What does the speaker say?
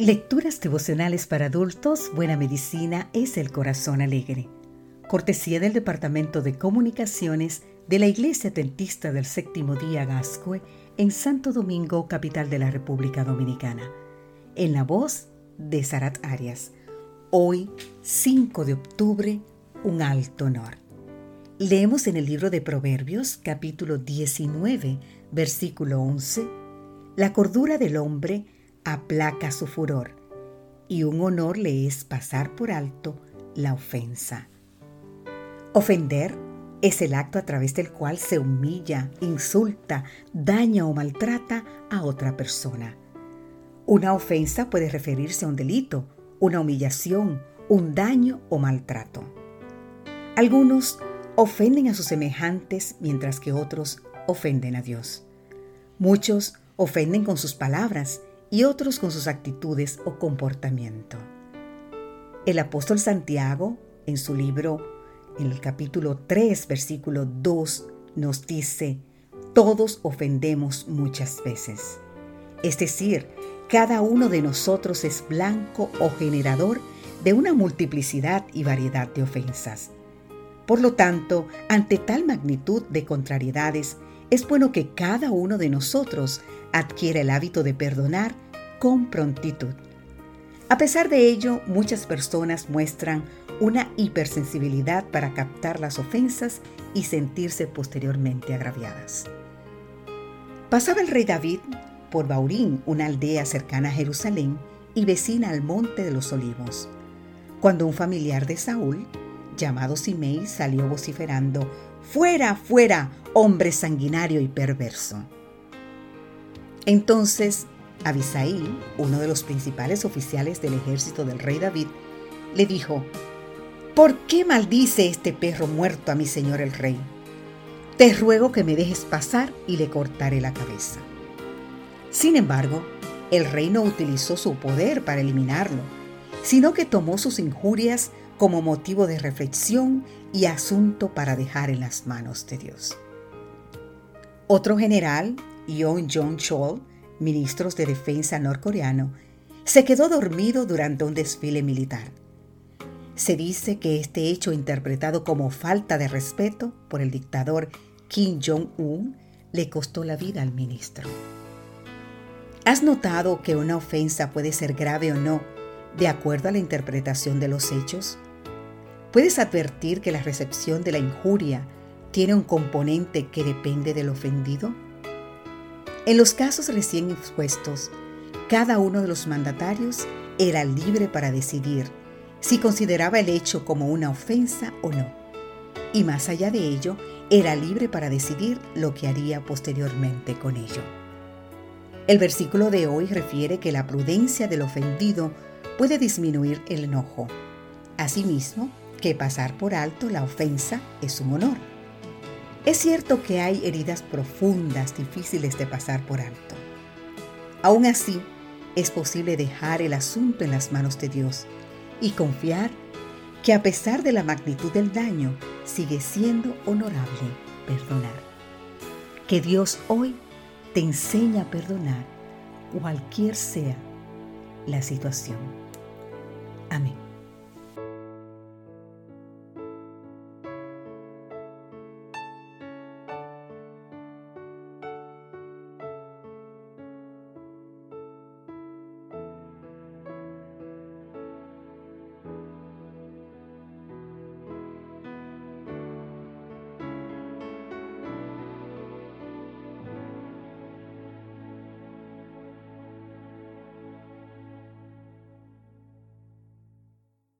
Lecturas devocionales para adultos, Buena Medicina es el Corazón Alegre. Cortesía del Departamento de Comunicaciones de la Iglesia Adventista del Séptimo Día Gascue en Santo Domingo, capital de la República Dominicana. En la voz de Sarat Arias. Hoy, 5 de octubre, un alto honor. Leemos en el libro de Proverbios, capítulo 19, versículo 11, La cordura del hombre aplaca su furor, y un honor le es pasar por alto la ofensa. Ofender es el acto a través del cual se humilla, insulta, daña o maltrata a otra persona. Una ofensa puede referirse a un delito, una humillación, un daño o maltrato. Algunos ofenden a sus semejantes mientras que otros ofenden a Dios. Muchos ofenden con sus palabras y otros con sus actitudes o comportamiento. El apóstol Santiago, en su libro, en el capítulo 3, versículo 2, nos dice, todos ofendemos muchas veces. Es decir, cada uno de nosotros es blanco o generador de una multiplicidad y variedad de ofensas. Por lo tanto, ante tal magnitud de contrariedades, es bueno que cada uno de nosotros adquiera el hábito de perdonar con prontitud. A pesar de ello, muchas personas muestran una hipersensibilidad para captar las ofensas y sentirse posteriormente agraviadas. Pasaba el rey David por Baurín, una aldea cercana a Jerusalén y vecina al Monte de los Olivos, cuando un familiar de Saúl, llamado Simei, salió vociferando, Fuera, fuera, hombre sanguinario y perverso. Entonces Abisaí, uno de los principales oficiales del ejército del rey David, le dijo, ¿Por qué maldice este perro muerto a mi señor el rey? Te ruego que me dejes pasar y le cortaré la cabeza. Sin embargo, el rey no utilizó su poder para eliminarlo, sino que tomó sus injurias como motivo de reflexión y asunto para dejar en las manos de Dios. Otro general, Yon Jong-chol, ministros de defensa norcoreano, se quedó dormido durante un desfile militar. Se dice que este hecho interpretado como falta de respeto por el dictador Kim Jong-un le costó la vida al ministro. ¿Has notado que una ofensa puede ser grave o no de acuerdo a la interpretación de los hechos? ¿Puedes advertir que la recepción de la injuria tiene un componente que depende del ofendido? En los casos recién expuestos, cada uno de los mandatarios era libre para decidir si consideraba el hecho como una ofensa o no. Y más allá de ello, era libre para decidir lo que haría posteriormente con ello. El versículo de hoy refiere que la prudencia del ofendido puede disminuir el enojo. Asimismo, que pasar por alto la ofensa es un honor. Es cierto que hay heridas profundas difíciles de pasar por alto. Aún así, es posible dejar el asunto en las manos de Dios y confiar que a pesar de la magnitud del daño, sigue siendo honorable perdonar. Que Dios hoy te enseñe a perdonar cualquier sea la situación. Amén.